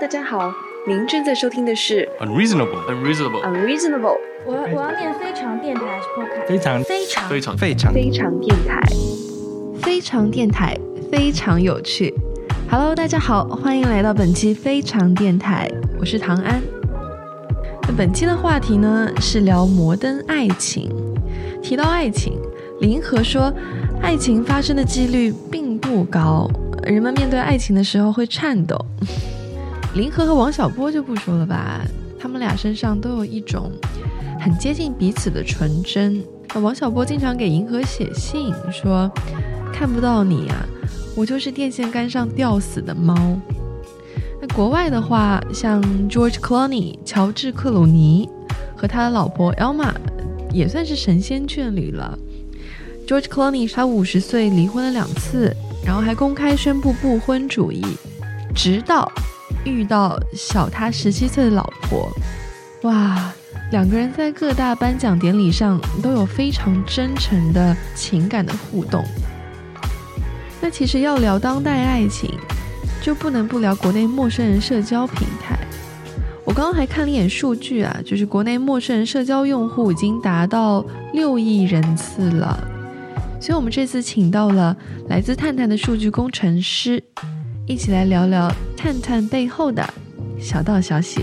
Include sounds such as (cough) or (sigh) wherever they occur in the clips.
大家好，您正在收听的是 Unreasonable，unreasonable，Unreasonable 我我要念非常电台还是 podcast？非常非常非常非常非常电台。非常电台非常有趣。Hello，大家好，欢迎来到本期非常电台，我是唐安。那本期的话题呢是聊摩登爱情。提到爱情，林和说，爱情发生的几率并不高，人们面对爱情的时候会颤抖。林和和王小波就不说了吧，他们俩身上都有一种很接近彼此的纯真。那王小波经常给银河写信说。看不到你啊，我就是电线杆上吊死的猫。那国外的话，像 George Clooney 乔治克鲁尼和他的老婆 Elma 也算是神仙眷侣了。George Clooney 他五十岁离婚了两次，然后还公开宣布不婚主义，直到遇到小他十七岁的老婆。哇，两个人在各大颁奖典礼上都有非常真诚的情感的互动。那其实要聊当代爱情，就不能不聊国内陌生人社交平台。我刚刚还看了一眼数据啊，就是国内陌生人社交用户已经达到六亿人次了。所以我们这次请到了来自探探的数据工程师，一起来聊聊探探背后的小道消息。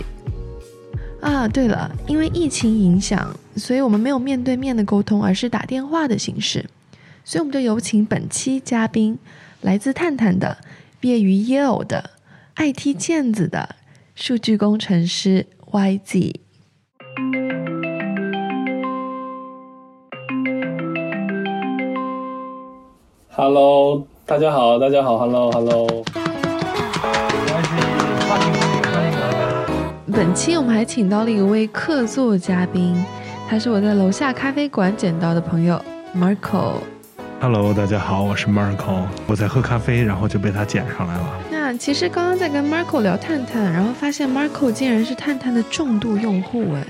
啊，对了，因为疫情影响，所以我们没有面对面的沟通，而是打电话的形式。所以我们就有请本期嘉宾，来自探探的，毕业于 Yale 的，IT 毽子的数据工程师 YZ。Hello，大家好，大家好，Hello，Hello。本期我们还请到了一位客座嘉宾，他是我在楼下咖啡馆捡到的朋友 Marco。Hello，大家好，我是 Marco，我在喝咖啡，然后就被他捡上来了。那其实刚刚在跟 Marco 聊探探，然后发现 Marco 竟然是探探的重度用户哎。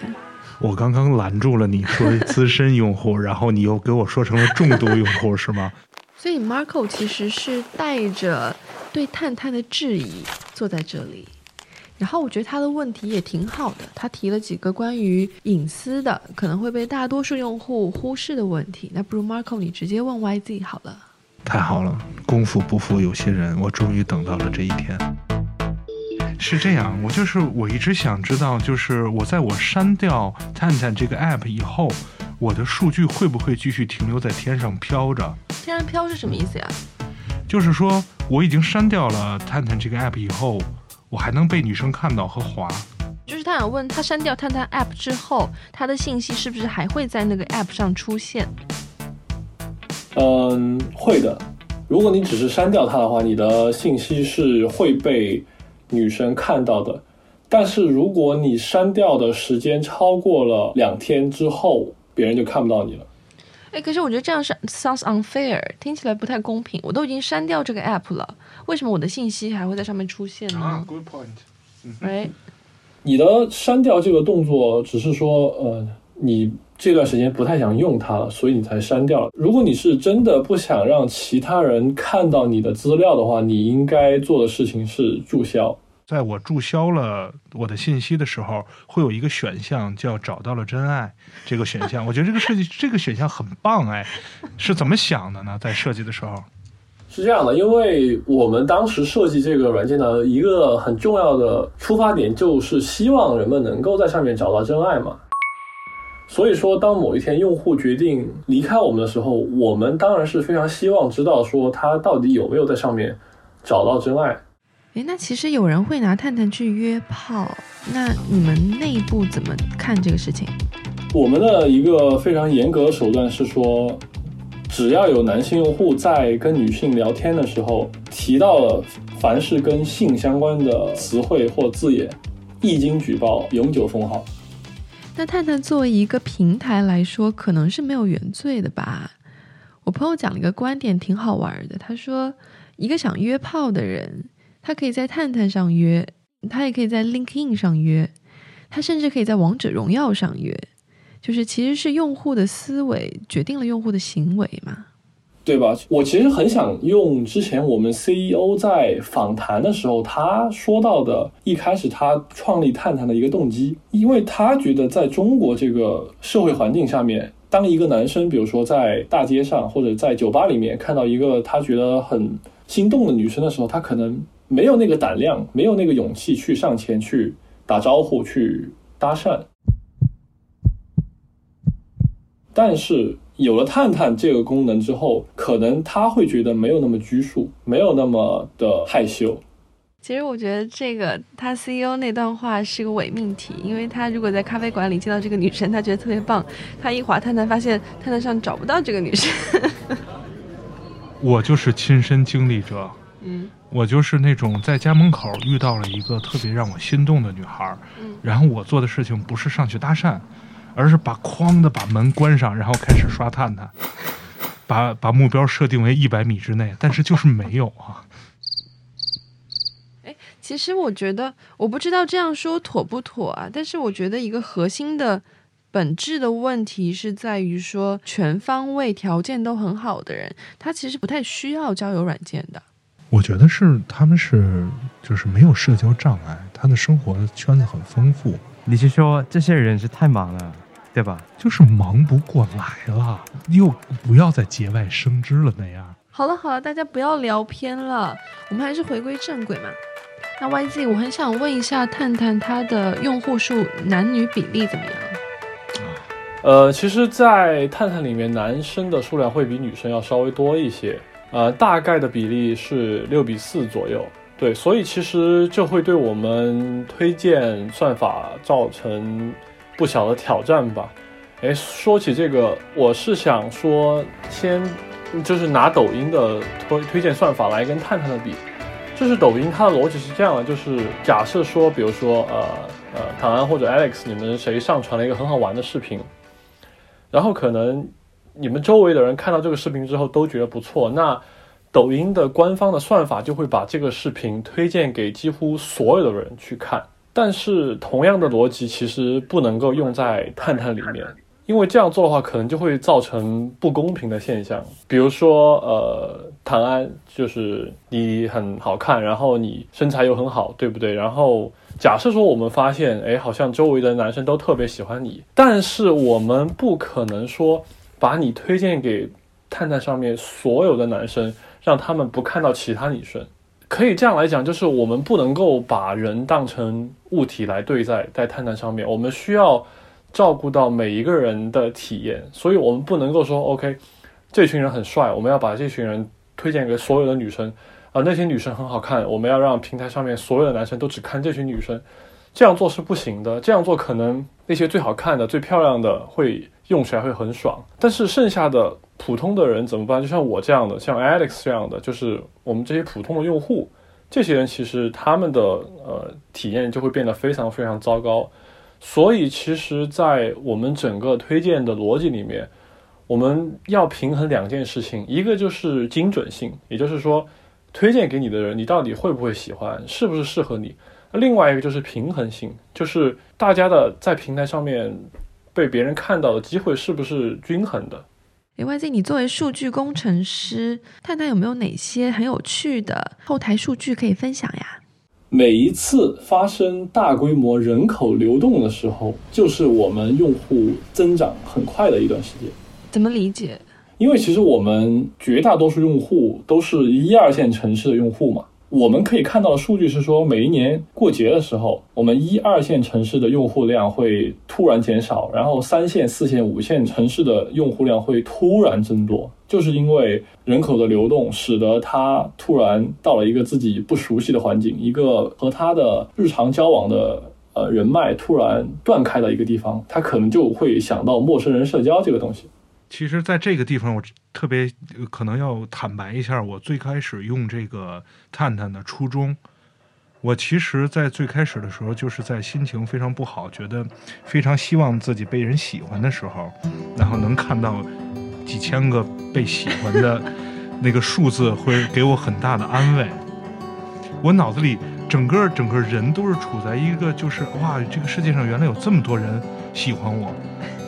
我刚刚拦住了你说资深用户，(laughs) 然后你又给我说成了重度用户，是吗？所以 Marco 其实是带着对探探的质疑坐在这里，然后我觉得他的问题也挺好的，他提了几个关于隐私的可能会被大多数用户忽视的问题。那不如 Marco 你直接问 YZ 好了。太好了，功夫不负有心人，我终于等到了这一天。是这样，我就是我一直想知道，就是我在我删掉探探这个 app 以后，我的数据会不会继续停留在天上飘着？天上飘是什么意思呀？就是说，我已经删掉了探探这个 app 以后，我还能被女生看到和滑。就是他想问他删掉探探 app 之后，他的信息是不是还会在那个 app 上出现？嗯，会的。如果你只是删掉它的话，你的信息是会被女生看到的。但是如果你删掉的时间超过了两天之后，别人就看不到你了。哎，可是我觉得这样是 sounds unfair，听起来不太公平。我都已经删掉这个 app 了，为什么我的信息还会在上面出现呢？，good point。哎，你的删掉这个动作只是说，呃，你这段时间不太想用它了，所以你才删掉了。如果你是真的不想让其他人看到你的资料的话，你应该做的事情是注销。在我注销了我的信息的时候，会有一个选项叫“找到了真爱”这个选项。我觉得这个设计这个选项很棒，哎，是怎么想的呢？在设计的时候，是这样的，因为我们当时设计这个软件的一个很重要的出发点，就是希望人们能够在上面找到真爱嘛。所以说，当某一天用户决定离开我们的时候，我们当然是非常希望知道说他到底有没有在上面找到真爱。哎，那其实有人会拿探探去约炮，那你们内部怎么看这个事情？我们的一个非常严格的手段是说，只要有男性用户在跟女性聊天的时候提到了凡是跟性相关的词汇或字眼，一经举报，永久封号。那探探作为一个平台来说，可能是没有原罪的吧？我朋友讲了一个观点，挺好玩的。他说，一个想约炮的人，他可以在探探上约，他也可以在 LinkedIn 上约，他甚至可以在王者荣耀上约。就是其实是用户的思维决定了用户的行为嘛。对吧？我其实很想用之前我们 CEO 在访谈的时候他说到的，一开始他创立探探的一个动机，因为他觉得在中国这个社会环境下面，当一个男生，比如说在大街上或者在酒吧里面看到一个他觉得很心动的女生的时候，他可能没有那个胆量，没有那个勇气去上前去打招呼、去搭讪。但是有了探探这个功能之后，可能他会觉得没有那么拘束，没有那么的害羞。其实我觉得这个他 CEO 那段话是个伪命题，因为他如果在咖啡馆里见到这个女生，他觉得特别棒，他一滑探探发现探探上找不到这个女生。(laughs) 我就是亲身经历者，嗯我就是那种在家门口遇到了一个特别让我心动的女孩然后我做的事情不是上去搭讪，而是把哐的把门关上，然后开始刷探探，把把目标设定为一百米之内，但是就是没有啊。其实我觉得，我不知道这样说妥不妥啊，但是我觉得一个核心的本质的问题是在于说，全方位条件都很好的人，他其实不太需要交友软件的。我觉得是他们是就是没有社交障碍，他的生活圈子很丰富，你是说这些人是太忙了，对吧？就是忙不过来了，又不要再节外生枝了那样。好了好了，大家不要聊偏了，我们还是回归正轨嘛。那 YZ，我很想问一下，探探它的用户数男女比例怎么样？呃，其实，在探探里面，男生的数量会比女生要稍微多一些，呃，大概的比例是六比四左右。对，所以其实这会对我们推荐算法造成不小的挑战吧。哎，说起这个，我是想说，先就是拿抖音的推推荐算法来跟探探的比，就是抖音它的逻辑是这样的，就是假设说，比如说呃呃，唐安或者 Alex，你们谁上传了一个很好玩的视频，然后可能你们周围的人看到这个视频之后都觉得不错，那抖音的官方的算法就会把这个视频推荐给几乎所有的人去看。但是同样的逻辑其实不能够用在探探里面，因为这样做的话，可能就会造成不公平的现象。比如说，呃，唐安就是你很好看，然后你身材又很好，对不对？然后假设说我们发现，哎，好像周围的男生都特别喜欢你，但是我们不可能说把你推荐给探探上面所有的男生，让他们不看到其他女生。可以这样来讲，就是我们不能够把人当成物体来对待，在探探上面，我们需要照顾到每一个人的体验，所以我们不能够说，OK，这群人很帅，我们要把这群人推荐给所有的女生，啊、那些女生很好看，我们要让平台上面所有的男生都只看这群女生，这样做是不行的，这样做可能那些最好看的、最漂亮的会用起来会很爽，但是剩下的普通的人怎么办？就像我这样的，像 Alex 这样的，就是我们这些普通的用户，这些人其实他们的呃体验就会变得非常非常糟糕。所以其实，在我们整个推荐的逻辑里面，我们要平衡两件事情，一个就是精准性，也就是说，推荐给你的人，你到底会不会喜欢，是不是适合你；另外一个就是平衡性，就是大家的在平台上面被别人看到的机会是不是均衡的。诶 YZ，你作为数据工程师，探探有没有哪些很有趣的后台数据可以分享呀？每一次发生大规模人口流动的时候，就是我们用户增长很快的一段时间。怎么理解？因为其实我们绝大多数用户都是一二线城市的用户嘛，我们可以看到的数据是说，每一年过节的时候，我们一二线城市的用户量会突然减少，然后三线、四线、五线城市的用户量会突然增多，就是因为人口的流动，使得他突然到了一个自己不熟悉的环境，一个和他的日常交往的。呃，人脉突然断开的一个地方，他可能就会想到陌生人社交这个东西。其实，在这个地方，我特别可能要坦白一下，我最开始用这个探探的初衷。我其实，在最开始的时候，就是在心情非常不好，觉得非常希望自己被人喜欢的时候，然后能看到几千个被喜欢的那个数字，会给我很大的安慰。我脑子里整个整个人都是处在一个就是哇，这个世界上原来有这么多人喜欢我，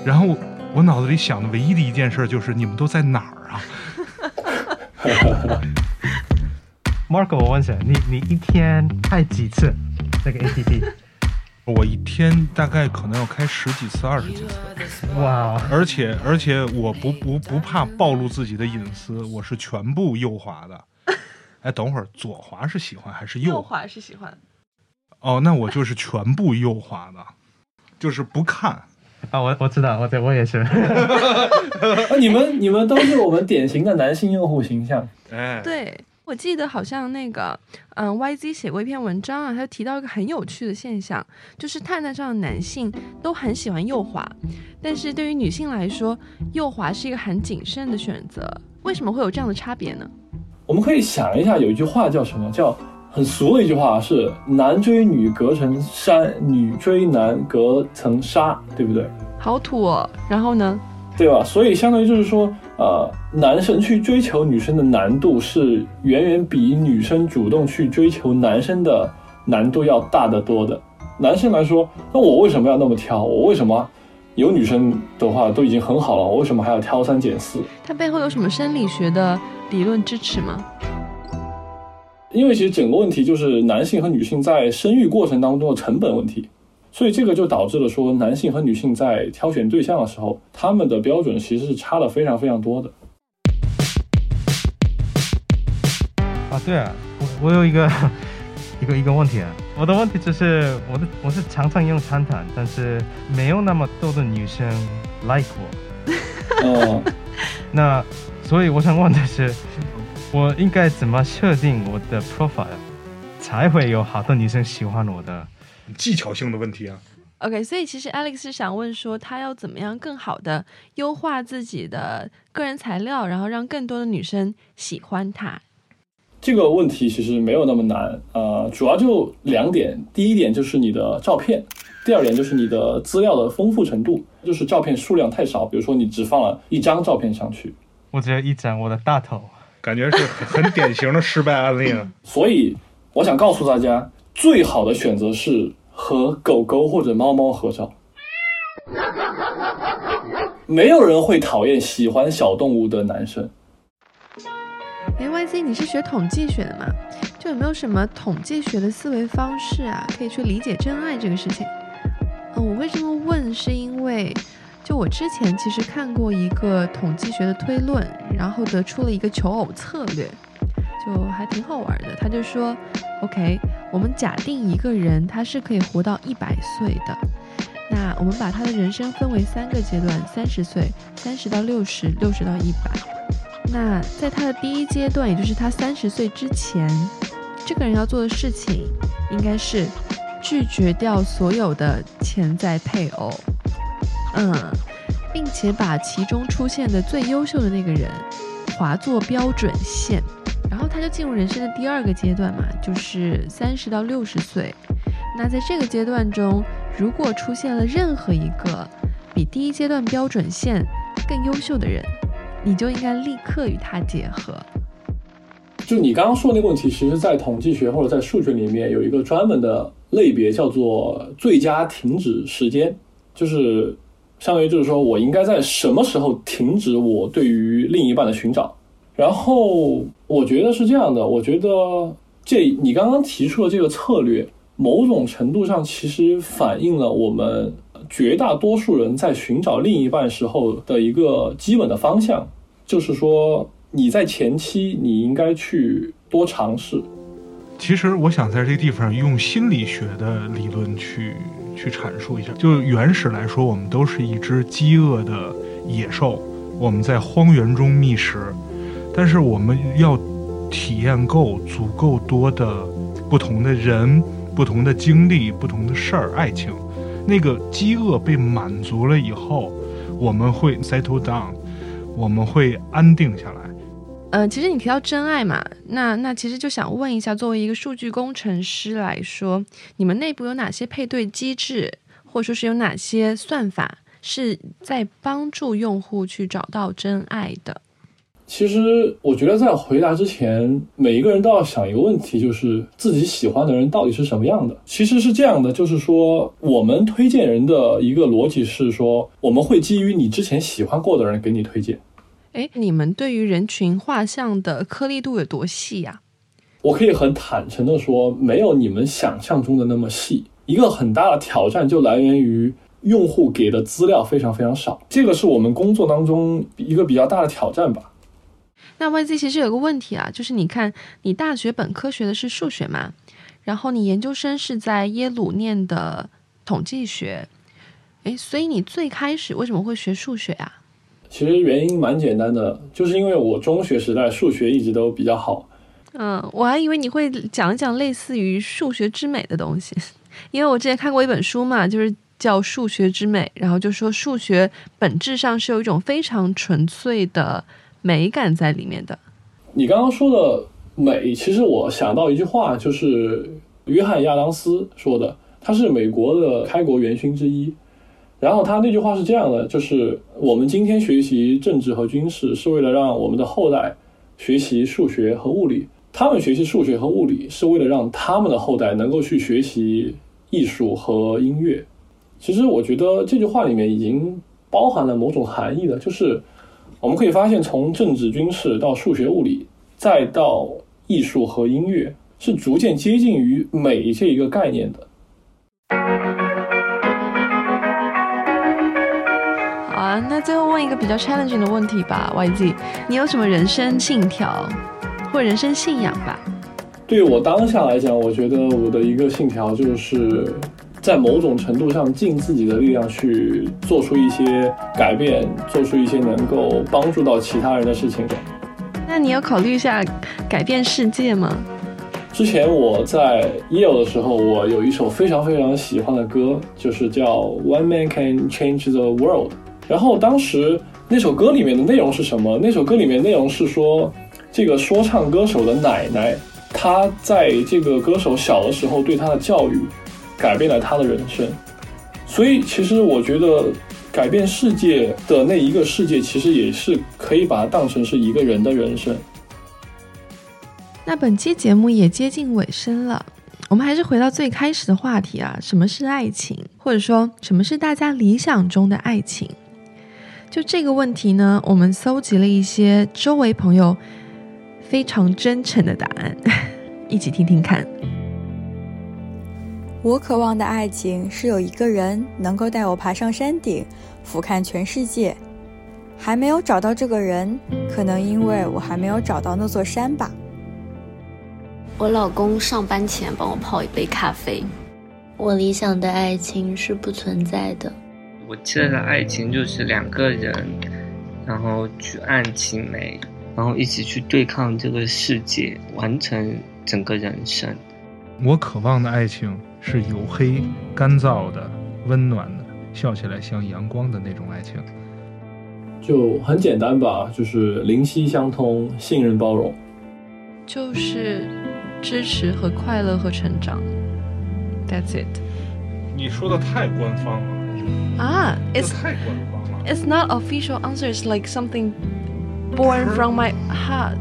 然后我脑子里想的唯一的一件事就是你们都在哪儿啊？(laughs) Marco，我问一下，你你一天开几次那个 APP？我一天大概可能要开十几次、二十几次，哇，而且而且我不不不怕暴露自己的隐私，我是全部右滑的。哎，等会儿左滑是喜欢还是右右？滑是喜欢。哦，那我就是全部右滑的，就是不看。啊，我我知道，我对我也是。(laughs) 啊，你们你们都是我们典型的男性用户形象。(laughs) 哎，对，我记得好像那个，嗯，YZ 写过一篇文章啊，他就提到一个很有趣的现象，就是探探上的男性都很喜欢右滑，但是对于女性来说，右滑是一个很谨慎的选择。为什么会有这样的差别呢？我们可以想一下，有一句话叫什么？叫很俗的一句话是“男追女隔层山，女追男隔层纱”，对不对？好土哦。然后呢？对吧？所以相当于就是说，呃，男生去追求女生的难度是远远比女生主动去追求男生的难度要大得多的。男生来说，那我为什么要那么挑？我为什么有女生的话都已经很好了，我为什么还要挑三拣四？它背后有什么生理学的理论支持吗？因为其实整个问题就是男性和女性在生育过程当中的成本问题，所以这个就导致了说男性和女性在挑选对象的时候，他们的标准其实是差的非常非常多的。啊，对啊，我我有一个 (laughs) 一个一个问题啊，我的问题就是我的我是常常用探探，但是没有那么多的女生 like 我，(laughs) 哦，那所以我想问的是，我应该怎么设定我的 profile，才会有好多女生喜欢我的？技巧性的问题啊。OK，所以其实 Alex 是想问说，他要怎么样更好的优化自己的个人材料，然后让更多的女生喜欢他。这个问题其实没有那么难，呃，主要就两点，第一点就是你的照片，第二点就是你的资料的丰富程度，就是照片数量太少，比如说你只放了一张照片上去，我只有一张我的大头。感觉是很典型的失败案例啊。(laughs) 所以我想告诉大家，最好的选择是和狗狗或者猫猫合照。(laughs) 没有人会讨厌喜欢小动物的男生。哎，YZ，你是学统计学的吗？就有没有什么统计学的思维方式啊，可以去理解真爱这个事情？嗯，我会这么问，是因为就我之前其实看过一个统计学的推论，然后得出了一个求偶策略，就还挺好玩的。他就说，OK，我们假定一个人他是可以活到一百岁的，那我们把他的人生分为三个阶段：三十岁、三十到六十、六十到一百。那在他的第一阶段，也就是他三十岁之前，这个人要做的事情应该是拒绝掉所有的潜在配偶，嗯，并且把其中出现的最优秀的那个人划作标准线，然后他就进入人生的第二个阶段嘛，就是三十到六十岁。那在这个阶段中，如果出现了任何一个比第一阶段标准线更优秀的人，你就应该立刻与他结合。就你刚刚说的那个问题，其实在统计学或者在数学里面有一个专门的类别，叫做最佳停止时间，就是相当于就是说我应该在什么时候停止我对于另一半的寻找。然后我觉得是这样的，我觉得这你刚刚提出的这个策略，某种程度上其实反映了我们绝大多数人在寻找另一半时候的一个基本的方向，就是说你在前期你应该去多尝试。其实我想在这个地方用心理学的理论去去阐述一下。就原始来说，我们都是一只饥饿的野兽，我们在荒原中觅食，但是我们要体验够足够多的不同的人、不同的经历、不同的事儿、爱情。那个饥饿被满足了以后，我们会 settle down，我们会安定下来。呃，其实你提到真爱嘛，那那其实就想问一下，作为一个数据工程师来说，你们内部有哪些配对机制，或者说是有哪些算法是在帮助用户去找到真爱的？其实我觉得在回答之前，每一个人都要想一个问题，就是自己喜欢的人到底是什么样的。其实是这样的，就是说我们推荐人的一个逻辑是说，我们会基于你之前喜欢过的人给你推荐。哎，你们对于人群画像的颗粒度有多细呀、我可以很坦诚的说，没有你们想象中的那么细。一个很大的挑战就来源于用户给的资料非常非常少，这个是我们工作当中一个比较大的挑战吧。那 YZ 其实有个问题啊，就是你看，你大学本科学的是数学嘛，然后你研究生是在耶鲁念的统计学，诶，所以你最开始为什么会学数学啊？其实原因蛮简单的，就是因为我中学时代数学一直都比较好，嗯，我还以为你会讲一讲类似于数学之美的东西，(laughs) 因为我之前看过一本书嘛，就是叫《数学之美》，然后就说数学本质上是有一种非常纯粹的美感在里面的。你刚刚说的美，其实我想到一句话，就是约翰亚当斯说的，他是美国的开国元勋之一。然后他那句话是这样的，就是我们今天学习政治和军事，是为了让我们的后代学习数学和物理；他们学习数学和物理，是为了让他们的后代能够去学习艺术和音乐。其实我觉得这句话里面已经包含了某种含义了，就是我们可以发现，从政治军事到数学物理，再到艺术和音乐，是逐渐接近于美这一个概念的。啊，那最后问一个比较 challenging 的问题吧，YZ，你有什么人生信条或人生信仰吧？对于我当下来讲，我觉得我的一个信条就是在某种程度上尽自己的力量去做出一些改变，做出一些能够帮助到其他人的事情。那你有考虑一下改变世界吗？之前我在 Yale 的时候，我有一首非常非常喜欢的歌，就是叫《One Man Can Change the World》。然后当时那首歌里面的内容是什么？那首歌里面内容是说，这个说唱歌手的奶奶，她在这个歌手小的时候对他的教育，改变了他的人生。所以其实我觉得，改变世界的那一个世界，其实也是可以把它当成是一个人的人生。那本期节目也接近尾声了，我们还是回到最开始的话题啊，什么是爱情，或者说什么是大家理想中的爱情？就这个问题呢，我们搜集了一些周围朋友非常真诚的答案，(laughs) 一起听听看。我渴望的爱情是有一个人能够带我爬上山顶，俯瞰全世界。还没有找到这个人，可能因为我还没有找到那座山吧。我老公上班前帮我泡一杯咖啡。我理想的爱情是不存在的。我期待的爱情就是两个人，然后举案齐眉，然后一起去对抗这个世界，完成整个人生。我渴望的爱情是黝黑、干燥的、温暖的，笑起来像阳光的那种爱情。就很简单吧，就是灵犀相通、信任包容，就是支持和快乐和成长。That's it。你说的太官方了 啊！It's 太官方了。 It's not official answer. It's like something born from my heart.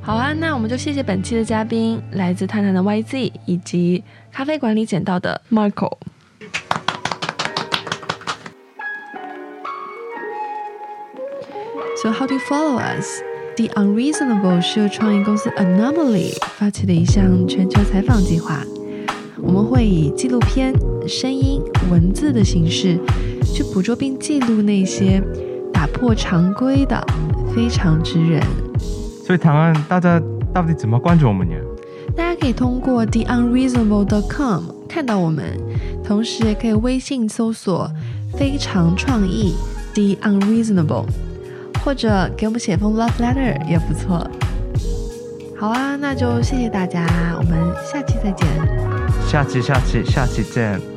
好啊，那我们就谢谢本期的嘉宾，来自探探的 YZ 以及咖啡馆里捡到的 Marco。So how do you follow us? The Unreasonable 是由创意公司 Anomaly 发起的一项全球采访计划。 我们会以纪录片、声音、文字的形式，去捕捉并记录那些打破常规的非常之人。所以唐安，大家到底怎么关注我们呢？大家可以通过 theunreasonable.com 看到我们，同时也可以微信搜索“非常创意 The Unreasonable”，或者给我们写封 love letter 也不错。好啊，那就谢谢大家，我们下期再见。下期，下期，下期见。